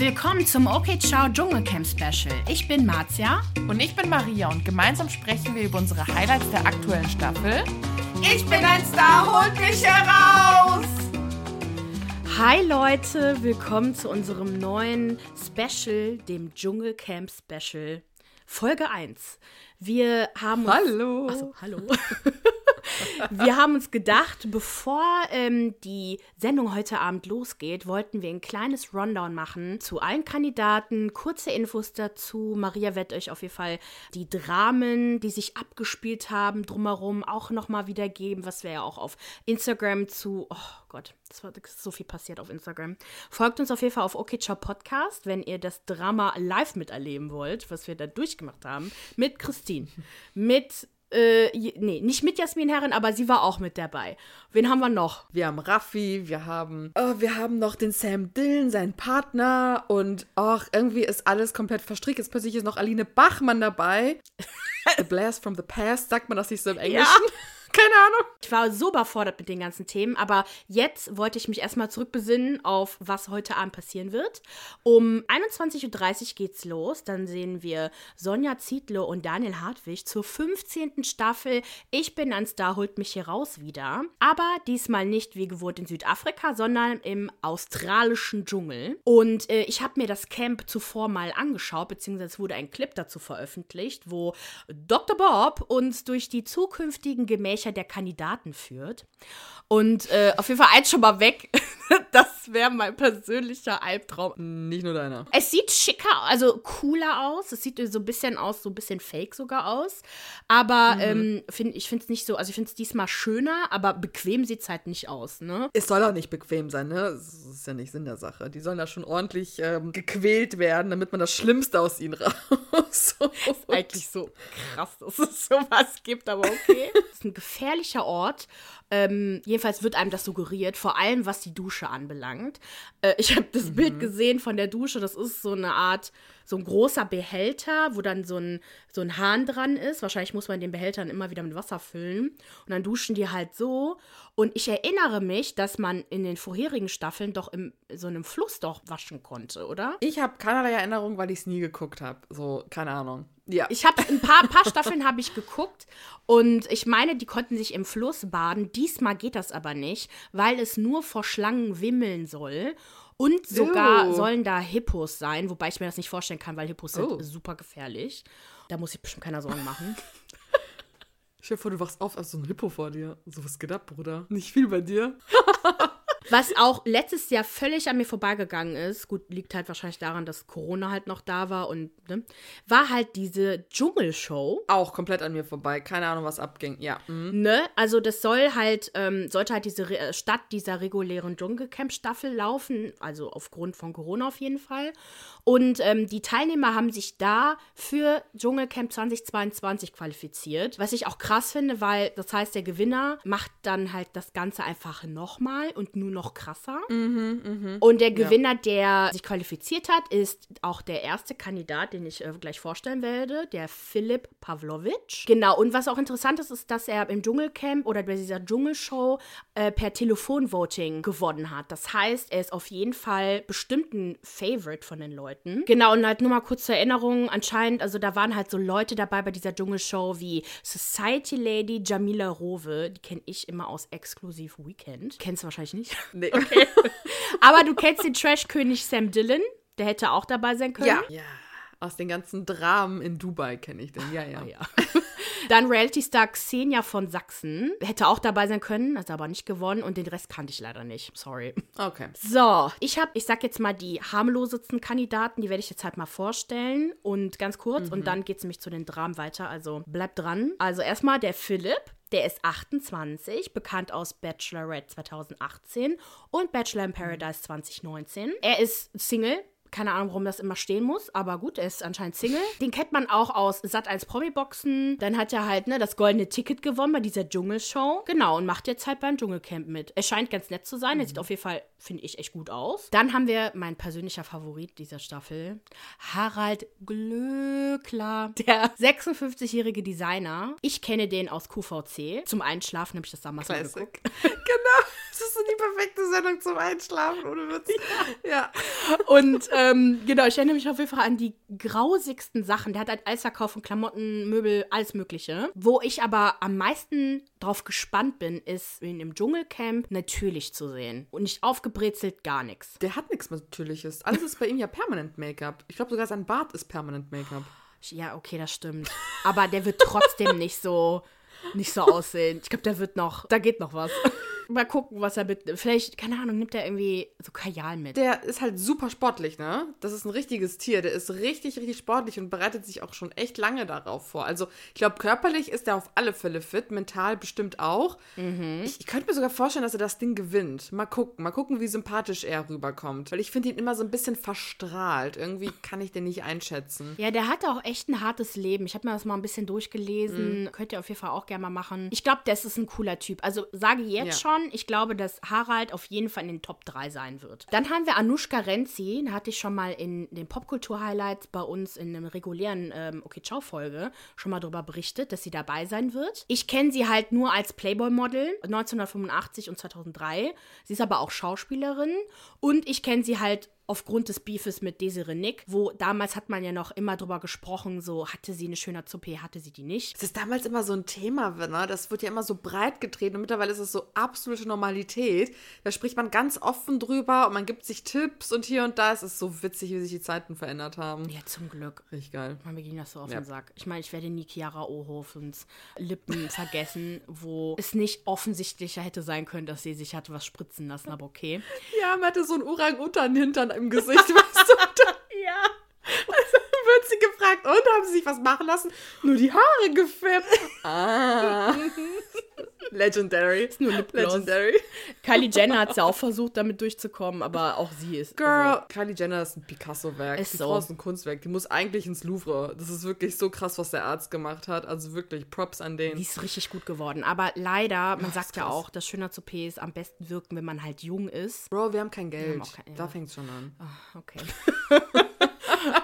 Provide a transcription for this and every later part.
Willkommen zum OK Ciao Dschungelcamp Special. Ich bin Marzia. Und ich bin Maria und gemeinsam sprechen wir über unsere Highlights der aktuellen Staffel. Ich bin ein Star, holt mich heraus! Hi Leute, willkommen zu unserem neuen Special, dem Dschungelcamp Special. Folge 1. Wir haben uns, Hallo. Achso, hallo. wir haben uns gedacht, bevor ähm, die Sendung heute Abend losgeht, wollten wir ein kleines Rundown machen zu allen Kandidaten, kurze Infos dazu. Maria wird euch auf jeden Fall die Dramen, die sich abgespielt haben, drumherum auch nochmal wiedergeben, was wir ja auch auf Instagram zu. Oh Gott, das war das so viel passiert auf Instagram. Folgt uns auf jeden Fall auf OK Ciao Podcast, wenn ihr das Drama live miterleben wollt, was wir da durchgemacht haben. Mit Christine, mit äh, nee, nicht mit Jasmin Herren, aber sie war auch mit dabei. Wen haben wir noch? Wir haben Raffi, wir haben, oh, wir haben noch den Sam Dillon, seinen Partner und ach, irgendwie ist alles komplett verstrickt. Jetzt plötzlich ist noch Aline Bachmann dabei. the Blast from the Past, sagt man das nicht so im Englischen? Ja. Keine Ahnung. Ich war so überfordert mit den ganzen Themen, aber jetzt wollte ich mich erstmal zurückbesinnen auf, was heute Abend passieren wird. Um 21.30 Uhr geht's los. Dann sehen wir Sonja Zietlow und Daniel Hartwig zur 15. Staffel. Ich bin ein Star, holt mich hier raus wieder. Aber diesmal nicht wie gewohnt in Südafrika, sondern im australischen Dschungel. Und äh, ich habe mir das Camp zuvor mal angeschaut, beziehungsweise wurde ein Clip dazu veröffentlicht, wo Dr. Bob uns durch die zukünftigen Gemächer welcher der Kandidaten führt. Und äh, auf jeden Fall eins schon mal weg. das wäre mein persönlicher Albtraum. Nicht nur deiner. Es sieht schicker, also cooler aus. Es sieht so ein bisschen aus, so ein bisschen fake sogar aus. Aber mhm. ähm, find, ich finde es nicht so, also ich finde es diesmal schöner, aber bequem sieht es halt nicht aus, ne? Es soll auch nicht bequem sein, ne? Das ist ja nicht Sinn der Sache. Die sollen da schon ordentlich ähm, gequält werden, damit man das Schlimmste aus ihnen raus. ist eigentlich so krass, dass es sowas gibt, aber okay. das ist ein gefährlicher Ort. Ähm, jedenfalls wird einem das suggeriert, vor allem was die Dusche anbelangt. Äh, ich habe das mhm. Bild gesehen von der Dusche, das ist so eine Art, so ein großer Behälter, wo dann so ein, so ein Hahn dran ist. Wahrscheinlich muss man den Behälter dann immer wieder mit Wasser füllen. Und dann duschen die halt so. Und ich erinnere mich, dass man in den vorherigen Staffeln doch in so einem Fluss doch waschen konnte, oder? Ich habe keinerlei Erinnerung, weil ich es nie geguckt habe. So, keine Ahnung. Ja. Ich habe ein paar, paar Staffeln habe ich geguckt und ich meine, die konnten sich im Fluss baden. Diesmal geht das aber nicht, weil es nur vor Schlangen wimmeln soll. Und sogar oh. sollen da Hippos sein, wobei ich mir das nicht vorstellen kann, weil Hippos oh. sind super gefährlich. Da muss ich bestimmt keiner Sorgen machen. Stell dir vor, du wachst auf, als so ein Hippo vor dir. So was geht ab, Bruder? Nicht viel bei dir. Was auch letztes Jahr völlig an mir vorbeigegangen ist, gut, liegt halt wahrscheinlich daran, dass Corona halt noch da war und, ne, war halt diese Dschungelshow. Auch komplett an mir vorbei. Keine Ahnung, was abging. Ja. Mhm. Ne, also das soll halt, ähm, sollte halt diese Re äh, Stadt dieser regulären Dschungelcamp-Staffel laufen, also aufgrund von Corona auf jeden Fall. Und ähm, die Teilnehmer haben sich da für Dschungelcamp 2022 qualifiziert, was ich auch krass finde, weil das heißt, der Gewinner macht dann halt das Ganze einfach nochmal und nur noch krasser. Mhm, mh. Und der Gewinner, ja. der sich qualifiziert hat, ist auch der erste Kandidat, den ich äh, gleich vorstellen werde, der Philipp Pavlovic. Genau, und was auch interessant ist, ist, dass er im Dschungelcamp oder bei dieser Dschungelshow äh, per Telefonvoting gewonnen hat. Das heißt, er ist auf jeden Fall bestimmt ein Favorite von den Leuten. Leuten. Genau, und halt nur mal kurz zur Erinnerung, anscheinend, also da waren halt so Leute dabei bei dieser Dschungelshow wie Society Lady Jamila Rowe, die kenne ich immer aus Exklusiv Weekend. Kennst du wahrscheinlich nicht? Nee. Okay. Aber du kennst den Trash-König Sam Dillon, der hätte auch dabei sein können. Ja. Ja. Aus den ganzen Dramen in Dubai kenne ich den. Ja, ja. Oh, ja. Dann Reality-Star Xenia von Sachsen. Hätte auch dabei sein können, hat aber nicht gewonnen und den Rest kannte ich leider nicht. Sorry. Okay. So, ich habe, ich sag jetzt mal die harmlosesten Kandidaten, die werde ich jetzt halt mal vorstellen und ganz kurz mhm. und dann geht es nämlich zu den Dramen weiter. Also bleibt dran. Also erstmal der Philipp. Der ist 28, bekannt aus Bachelorette 2018 und Bachelor in Paradise 2019. Er ist Single, keine Ahnung, warum das immer stehen muss, aber gut, er ist anscheinend Single. Den kennt man auch aus Sat 1 Promi-Boxen. Dann hat er halt ne, das goldene Ticket gewonnen bei dieser Dschungelshow. Genau, und macht jetzt halt beim Dschungelcamp mit. Er scheint ganz nett zu sein. Mhm. Er sieht auf jeden Fall, finde ich, echt gut aus. Dann haben wir mein persönlicher Favorit dieser Staffel, Harald Glöckler, der 56-jährige Designer. Ich kenne den aus QVC. Zum Einschlafen habe ich das damals Classic. geguckt. genau, Sendung zum Einschlafen, ohne Witz. Ja. ja. Und ähm, genau, ich erinnere mich auf jeden Fall an die grausigsten Sachen. Der hat halt alles verkauft von Klamotten, Möbel, alles Mögliche. Wo ich aber am meisten drauf gespannt bin, ist, ihn im Dschungelcamp natürlich zu sehen. Und nicht aufgebrezelt, gar nichts. Der hat nichts Natürliches. Alles ist bei ihm ja permanent Make-up. Ich glaube sogar sein Bart ist permanent Make-up. Ja, okay, das stimmt. Aber der wird trotzdem nicht so nicht so aussehen. Ich glaube, der wird noch, da geht noch was. Mal gucken, was er mit. Vielleicht, keine Ahnung, nimmt er irgendwie so Kajal mit. Der ist halt super sportlich, ne? Das ist ein richtiges Tier. Der ist richtig, richtig sportlich und bereitet sich auch schon echt lange darauf vor. Also, ich glaube, körperlich ist er auf alle Fälle fit, mental bestimmt auch. Mhm. Ich, ich könnte mir sogar vorstellen, dass er das Ding gewinnt. Mal gucken, mal gucken, wie sympathisch er rüberkommt. Weil ich finde ihn immer so ein bisschen verstrahlt. Irgendwie kann ich den nicht einschätzen. Ja, der hat auch echt ein hartes Leben. Ich habe mir das mal ein bisschen durchgelesen. Mhm. Könnt ihr auf jeden Fall auch gerne mal machen. Ich glaube, das ist ein cooler Typ. Also, sage jetzt ja. schon, ich glaube, dass Harald auf jeden Fall in den Top 3 sein wird. Dann haben wir Anushka Renzi, da hatte ich schon mal in den Popkultur-Highlights bei uns in einem regulären ähm, Okay Ciao Folge schon mal darüber berichtet, dass sie dabei sein wird. Ich kenne sie halt nur als Playboy-Model 1985 und 2003. Sie ist aber auch Schauspielerin und ich kenne sie halt aufgrund des Beefes mit Desiree Nick, wo damals hat man ja noch immer drüber gesprochen, so hatte sie eine schöne Zuppe, hatte sie die nicht. Das ist damals immer so ein Thema, ne? Das wird ja immer so breit getreten und mittlerweile ist es so absolute Normalität. Da spricht man ganz offen drüber und man gibt sich Tipps und hier und da. Es ist so witzig, wie sich die Zeiten verändert haben. Ja, zum Glück. Richtig geil. Man, mir ging das so auf ja. den Sack. Ich meine, ich werde nie Chiara Ohofens Lippen vergessen, wo es nicht offensichtlicher hätte sein können, dass sie sich hatte was spritzen lassen, aber okay. Ja, man hatte so einen Orang-Utan-Hintern im Gesicht, weißt du? ja. Also wird sie gefragt, und haben sie sich was machen lassen? Nur die Haare gefärbt. Ah. Legendary. Ist nur Lip Legendary. Kylie Jenner hat es ja auch versucht, damit durchzukommen, aber auch sie ist. Girl, also, Kylie Jenner ist ein Picasso-Werk. Ist die so. Frau ist ein Kunstwerk. Die muss eigentlich ins Louvre. Das ist wirklich so krass, was der Arzt gemacht hat. Also wirklich Props an den. Die ist richtig gut geworden. Aber leider, man Ach, sagt ja auch, dass schöner zu P ist am besten wirken, wenn man halt jung ist. Bro, wir haben kein Geld. Haben kein, ja. Da fängt es schon an. Oh, okay.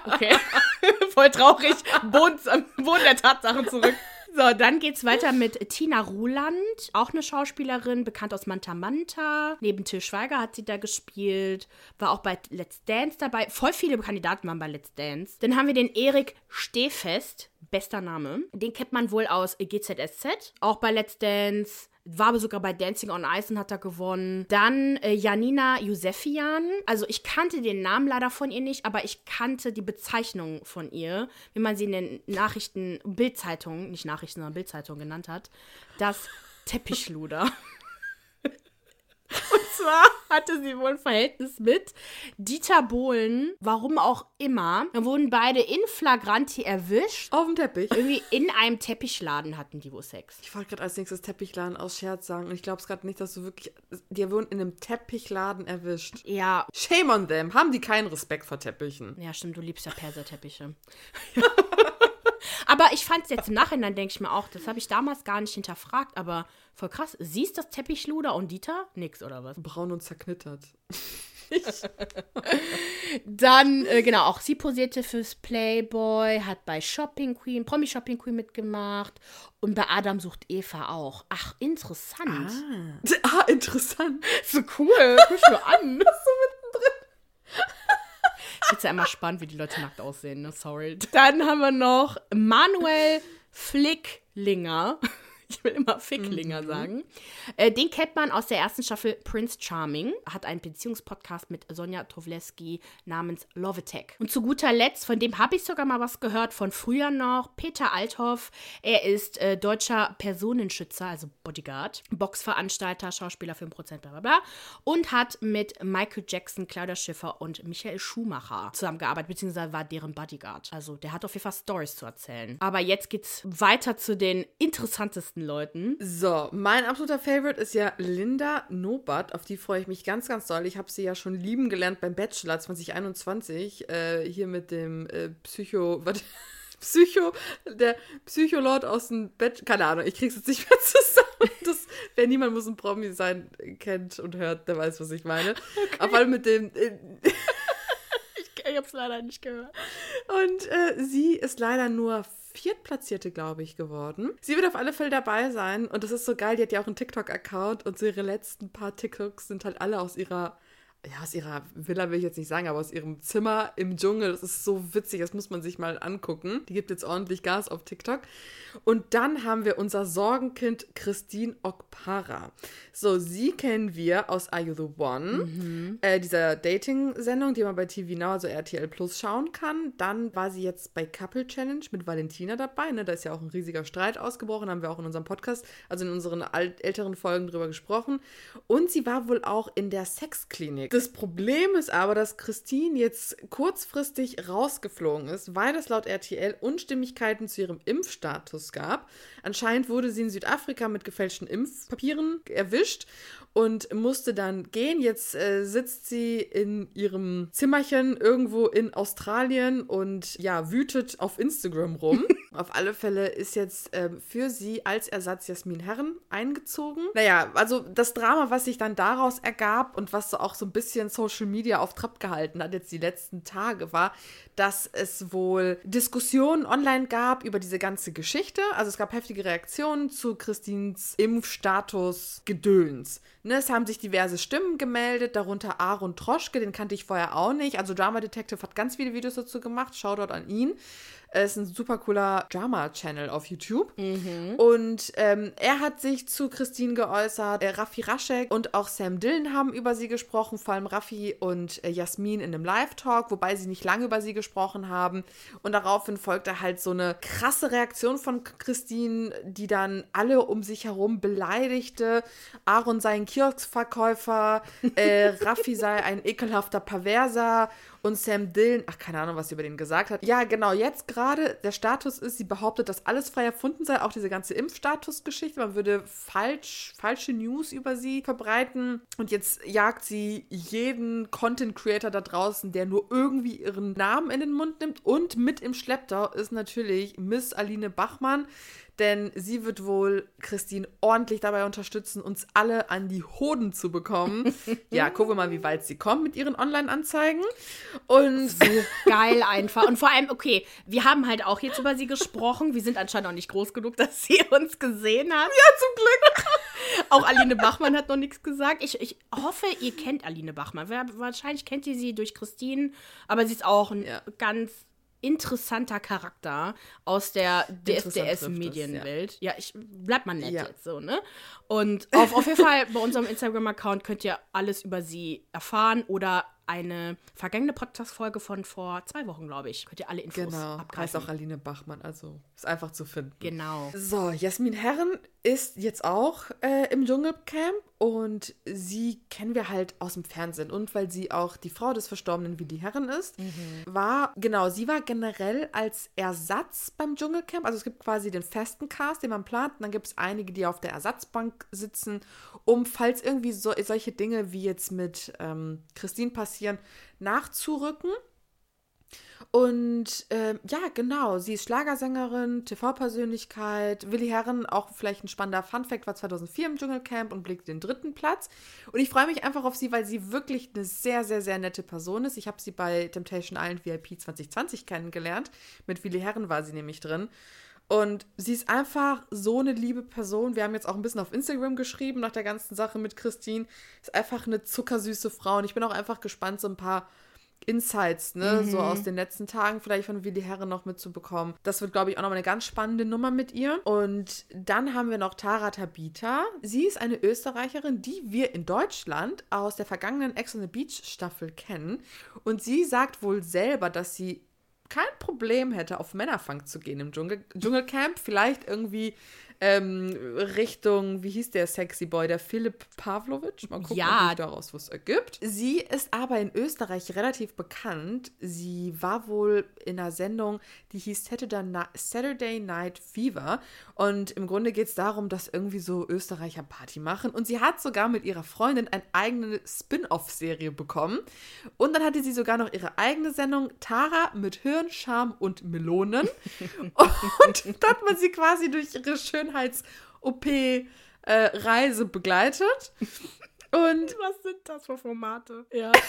okay. Voll traurig. Boden, Boden der Tatsachen zurück. So, dann geht's weiter mit Tina Ruland, auch eine Schauspielerin, bekannt aus Manta Manta. Neben Till Schweiger hat sie da gespielt, war auch bei Let's Dance dabei. Voll viele Kandidaten waren bei Let's Dance. Dann haben wir den Erik Stehfest, bester Name. Den kennt man wohl aus GZSZ, auch bei Let's Dance war sogar bei Dancing on Ice und hat da gewonnen. Dann äh, Janina Josefian. Also ich kannte den Namen leider von ihr nicht, aber ich kannte die Bezeichnung von ihr, wie man sie in den Nachrichten, Bildzeitungen, nicht Nachrichten, sondern Bildzeitungen genannt hat. Das Teppichluder. Und zwar hatte sie wohl ein Verhältnis mit Dieter Bohlen, warum auch immer. Dann wurden beide in Flagranti erwischt. Auf dem Teppich. Irgendwie in einem Teppichladen hatten die wohl Sex. Ich wollte gerade als nächstes Teppichladen aus Scherz sagen und ich glaube es gerade nicht, dass du wirklich. Die wurden in einem Teppichladen erwischt. Ja. Shame on them. Haben die keinen Respekt vor Teppichen? Ja, stimmt, du liebst ja Perserteppiche. aber ich fand es jetzt im Nachhinein, denke ich mir auch, das habe ich damals gar nicht hinterfragt, aber voll krass. Siehst das Teppichluder und Dieter? Nix, oder was? Braun und zerknittert. Dann, äh, genau, auch sie posierte fürs Playboy, hat bei Shopping Queen, Promi Shopping Queen mitgemacht und bei Adam sucht Eva auch. Ach, interessant. Ah, ah interessant. So cool. Guck mir an. so. Ich ja immer spannend, wie die Leute nackt aussehen, ne? Sorry. Dann haben wir noch Manuel Flicklinger. Ich will immer Ficklinger mhm. sagen. Äh, den kennt man aus der ersten Staffel Prince Charming. Hat einen Beziehungspodcast mit Sonja Towleski namens Love Attack. Und zu guter Letzt, von dem habe ich sogar mal was gehört, von früher noch, Peter Althoff. Er ist äh, deutscher Personenschützer, also Bodyguard, Boxveranstalter, Schauspieler, 5%, bla bla bla. Und hat mit Michael Jackson, Claudia Schiffer und Michael Schumacher zusammengearbeitet, beziehungsweise war deren Bodyguard. Also der hat auf jeden Fall Stories zu erzählen. Aber jetzt geht's weiter zu den interessantesten meisten Leuten. So, mein absoluter Favorite ist ja Linda Nobat. Auf die freue ich mich ganz, ganz doll. Ich habe sie ja schon lieben gelernt beim Bachelor 2021. Äh, hier mit dem äh, Psycho. Was? Psycho, der Psycholord aus dem Bett, keine Ahnung, ich krieg's jetzt nicht mehr zusammen. Das, wer niemand muss ein Promi sein, kennt und hört, der weiß, was ich meine. Okay. Aber mit dem. Äh, ich, ich hab's leider nicht gehört. Und äh, sie ist leider nur Viertplatzierte, glaube ich, geworden. Sie wird auf alle Fälle dabei sein und das ist so geil. Die hat ja auch einen TikTok-Account und so ihre letzten paar TikToks sind halt alle aus ihrer ja, aus ihrer Villa will ich jetzt nicht sagen, aber aus ihrem Zimmer im Dschungel. Das ist so witzig, das muss man sich mal angucken. Die gibt jetzt ordentlich Gas auf TikTok. Und dann haben wir unser Sorgenkind Christine Okpara. So, sie kennen wir aus Are You the One, mhm. äh, dieser Dating-Sendung, die man bei TV Now, also RTL Plus, schauen kann. Dann war sie jetzt bei Couple Challenge mit Valentina dabei. Ne? Da ist ja auch ein riesiger Streit ausgebrochen, haben wir auch in unserem Podcast, also in unseren älteren Folgen drüber gesprochen. Und sie war wohl auch in der Sexklinik. Das Problem ist aber, dass Christine jetzt kurzfristig rausgeflogen ist, weil es laut RTL Unstimmigkeiten zu ihrem Impfstatus gab. Anscheinend wurde sie in Südafrika mit gefälschten Impfpapieren erwischt und musste dann gehen. Jetzt äh, sitzt sie in ihrem Zimmerchen irgendwo in Australien und ja, wütet auf Instagram rum. auf alle Fälle ist jetzt äh, für sie als Ersatz Jasmin Herren eingezogen. Naja, also das Drama, was sich dann daraus ergab und was so auch so ein bisschen Social Media auf Trab gehalten hat jetzt die letzten Tage, war, dass es wohl Diskussionen online gab über diese ganze Geschichte. Also es gab heftige Reaktionen zu Christins Impfstatus Gedöns. Ne, es haben sich diverse Stimmen gemeldet, darunter Aaron Troschke, den kannte ich vorher auch nicht. Also Drama Detective hat ganz viele Videos dazu gemacht. Shoutout an ihn. Es ist ein super cooler Drama-Channel auf YouTube. Mhm. Und ähm, er hat sich zu Christine geäußert. Äh, Raffi Raschek und auch Sam Dillon haben über sie gesprochen, vor allem Raffi und äh, Jasmin in einem Live-Talk, wobei sie nicht lange über sie gesprochen haben. Und daraufhin folgte halt so eine krasse Reaktion von Christine, die dann alle um sich herum beleidigte. Aaron sei ein Kioskverkäufer, äh, Raffi sei ein ekelhafter Perverser und Sam Dillon, ach, keine Ahnung, was sie über den gesagt hat. Ja, genau, jetzt gerade der Status ist, sie behauptet, dass alles frei erfunden sei, auch diese ganze Impfstatus-Geschichte. Man würde falsch, falsche News über sie verbreiten. Und jetzt jagt sie jeden Content-Creator da draußen, der nur irgendwie ihren Namen in den Mund nimmt. Und mit im Schlepptau ist natürlich Miss Aline Bachmann denn sie wird wohl Christine ordentlich dabei unterstützen, uns alle an die Hoden zu bekommen. ja, gucken wir mal, wie weit sie kommt mit ihren Online-Anzeigen. Und so geil einfach. Und vor allem, okay, wir haben halt auch jetzt über sie gesprochen. Wir sind anscheinend auch nicht groß genug, dass sie uns gesehen hat. Ja, zum Glück. auch Aline Bachmann hat noch nichts gesagt. Ich, ich hoffe, ihr kennt Aline Bachmann. Wahrscheinlich kennt ihr sie durch Christine, aber sie ist auch ein ja. ganz interessanter Charakter aus der DSDS-Medienwelt. Ja. ja. ich bleib mal nett ja. jetzt so, ne? Und auf, auf jeden Fall bei unserem Instagram-Account könnt ihr alles über sie erfahren oder eine vergangene Podcast-Folge von vor zwei Wochen, glaube ich. Könnt ihr alle Infos genau. abgreifen. Heißt auch Aline Bachmann, also ist einfach zu finden. Genau. So, Jasmin Herren ist jetzt auch äh, im Dschungelcamp und sie kennen wir halt aus dem Fernsehen. Und weil sie auch die Frau des verstorbenen Willi Herren ist, mhm. war, genau, sie war generell als Ersatz beim Dschungelcamp. Also es gibt quasi den festen Cast, den man plant. Und dann gibt es einige, die auf der Ersatzbank sitzen, um, falls irgendwie so, solche Dinge wie jetzt mit ähm, Christine passieren, nachzurücken. Und äh, ja, genau, sie ist Schlagersängerin, TV-Persönlichkeit. Willi Herren, auch vielleicht ein spannender Fun-Fact, war 2004 im Dschungelcamp und blickt den dritten Platz. Und ich freue mich einfach auf sie, weil sie wirklich eine sehr, sehr, sehr nette Person ist. Ich habe sie bei Temptation Island VIP 2020 kennengelernt. Mit Willi Herren war sie nämlich drin. Und sie ist einfach so eine liebe Person. Wir haben jetzt auch ein bisschen auf Instagram geschrieben nach der ganzen Sache mit Christine. Ist einfach eine zuckersüße Frau. Und ich bin auch einfach gespannt, so ein paar Insights, ne, mhm. so aus den letzten Tagen vielleicht von Willi Herren noch mitzubekommen. Das wird, glaube ich, auch nochmal eine ganz spannende Nummer mit ihr. Und dann haben wir noch Tara Tabita. Sie ist eine Österreicherin, die wir in Deutschland aus der vergangenen Ex on the Beach Staffel kennen. Und sie sagt wohl selber, dass sie kein Problem hätte, auf Männerfang zu gehen im Dschungel Dschungelcamp. Vielleicht irgendwie ähm, Richtung, wie hieß der Sexy Boy, der Philipp Pavlovic. Mal gucken, ja. ob daraus was ergibt. Sie ist aber in Österreich relativ bekannt. Sie war wohl in einer Sendung, die hieß Saturday Night Fever. Und im Grunde geht es darum, dass irgendwie so Österreicher Party machen. Und sie hat sogar mit ihrer Freundin eine eigene Spin-off-Serie bekommen. Und dann hatte sie sogar noch ihre eigene Sendung, Tara mit Hirn, Charme und Melonen. und da hat man sie quasi durch ihre Schönheits-OP-Reise äh, begleitet. Und was sind das für Formate? Ja.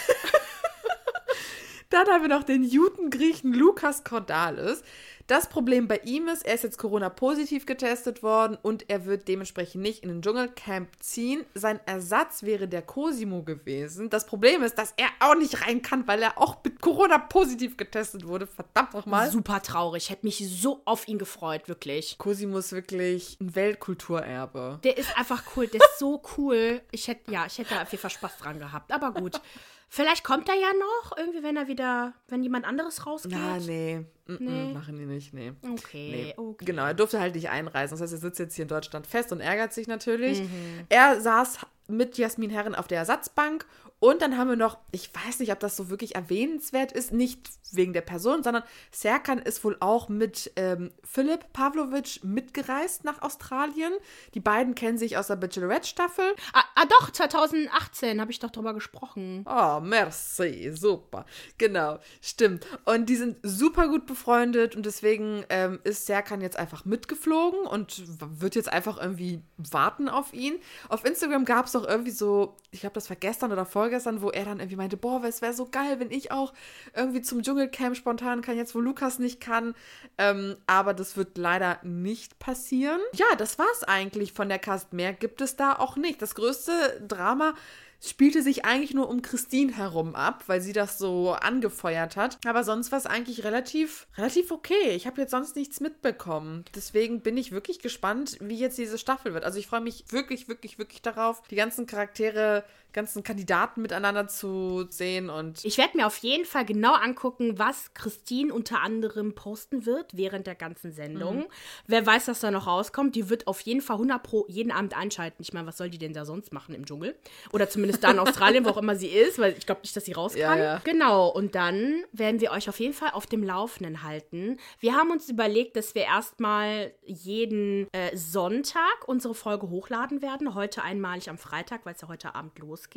Dann haben wir noch den Judengriechen Lukas Cordalis. Das Problem bei ihm ist, er ist jetzt Corona-positiv getestet worden und er wird dementsprechend nicht in den Dschungelcamp ziehen. Sein Ersatz wäre der Cosimo gewesen. Das Problem ist, dass er auch nicht rein kann, weil er auch mit Corona-positiv getestet wurde. Verdammt nochmal. Super traurig. Hätte mich so auf ihn gefreut, wirklich. Cosimo ist wirklich ein Weltkulturerbe. Der ist einfach cool. Der ist so cool. Ich hätte, ja, ich hätte da auf jeden Fall Spaß dran gehabt. Aber gut. Vielleicht kommt er ja noch, irgendwie, wenn er wieder, wenn jemand anderes rausgeht. Ja, nee. Mm -mm, Nee. Machen die nicht, nee. Okay, Nee. okay. Genau, er durfte halt nicht einreisen. Das heißt, er sitzt jetzt hier in Deutschland fest und ärgert sich natürlich. Mhm. Er saß mit Jasmin Herren auf der Ersatzbank. Und dann haben wir noch, ich weiß nicht, ob das so wirklich erwähnenswert ist, nicht wegen der Person, sondern Serkan ist wohl auch mit ähm, Philipp Pavlovic mitgereist nach Australien. Die beiden kennen sich aus der Bachelorette-Staffel. Ah, ah, doch, 2018 habe ich doch drüber gesprochen. Oh, merci, super. Genau, stimmt. Und die sind super gut befreundet und deswegen ähm, ist Serkan jetzt einfach mitgeflogen und wird jetzt einfach irgendwie warten auf ihn. Auf Instagram gab es doch irgendwie so, ich glaube, das war gestern oder vorgestern, wo er dann irgendwie meinte, boah, es wäre so geil, wenn ich auch irgendwie zum Dschungelcamp spontan kann, jetzt wo Lukas nicht kann. Ähm, aber das wird leider nicht passieren. Ja, das war's eigentlich von der Cast. Mehr gibt es da auch nicht. Das größte Drama spielte sich eigentlich nur um Christine herum ab, weil sie das so angefeuert hat. Aber sonst war es eigentlich relativ, relativ okay. Ich habe jetzt sonst nichts mitbekommen. Deswegen bin ich wirklich gespannt, wie jetzt diese Staffel wird. Also ich freue mich wirklich, wirklich, wirklich darauf, die ganzen Charaktere, ganzen Kandidaten miteinander zu sehen und Ich werde mir auf jeden Fall genau angucken, was Christine unter anderem posten wird während der ganzen Sendung. Wer weiß, was da noch rauskommt. Die wird auf jeden Fall 100 pro jeden Abend einschalten. Ich meine, was soll die denn da sonst machen im Dschungel? Oder zumindest da in Australien, wo auch immer sie ist, weil ich glaube nicht, dass sie raus Ja, kann. ja. Genau, und dann werden wir euch auf jeden Fall auf dem Laufenden halten. Wir haben uns überlegt, dass wir erstmal jeden äh, Sonntag unsere Folge hochladen werden. Heute einmalig am Freitag, weil es ja heute Abend losgeht.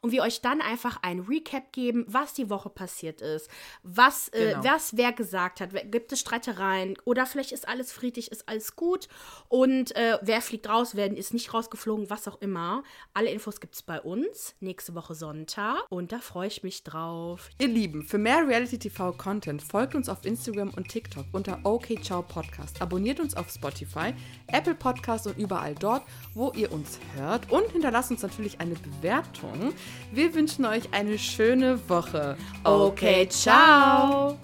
Und wir euch dann einfach ein Recap geben, was die Woche passiert ist, was, äh, Genau. was wer gesagt hat, gibt es Streitereien oder vielleicht ist alles friedlich, ist alles gut und äh, wer fliegt raus, wer ist nicht rausgeflogen, was auch immer. Alle Infos gibt es bei uns nächste Woche Sonntag und da freue ich mich drauf. Ihr Lieben, für mehr Reality-TV-Content folgt uns auf Instagram und TikTok unter OKCiao Podcast. Abonniert uns auf Spotify, Apple Podcast und überall dort, wo ihr uns hört. Und hinterlasst uns natürlich eine Bewertung. Wir wünschen euch eine schöne Woche. Okay, ciao.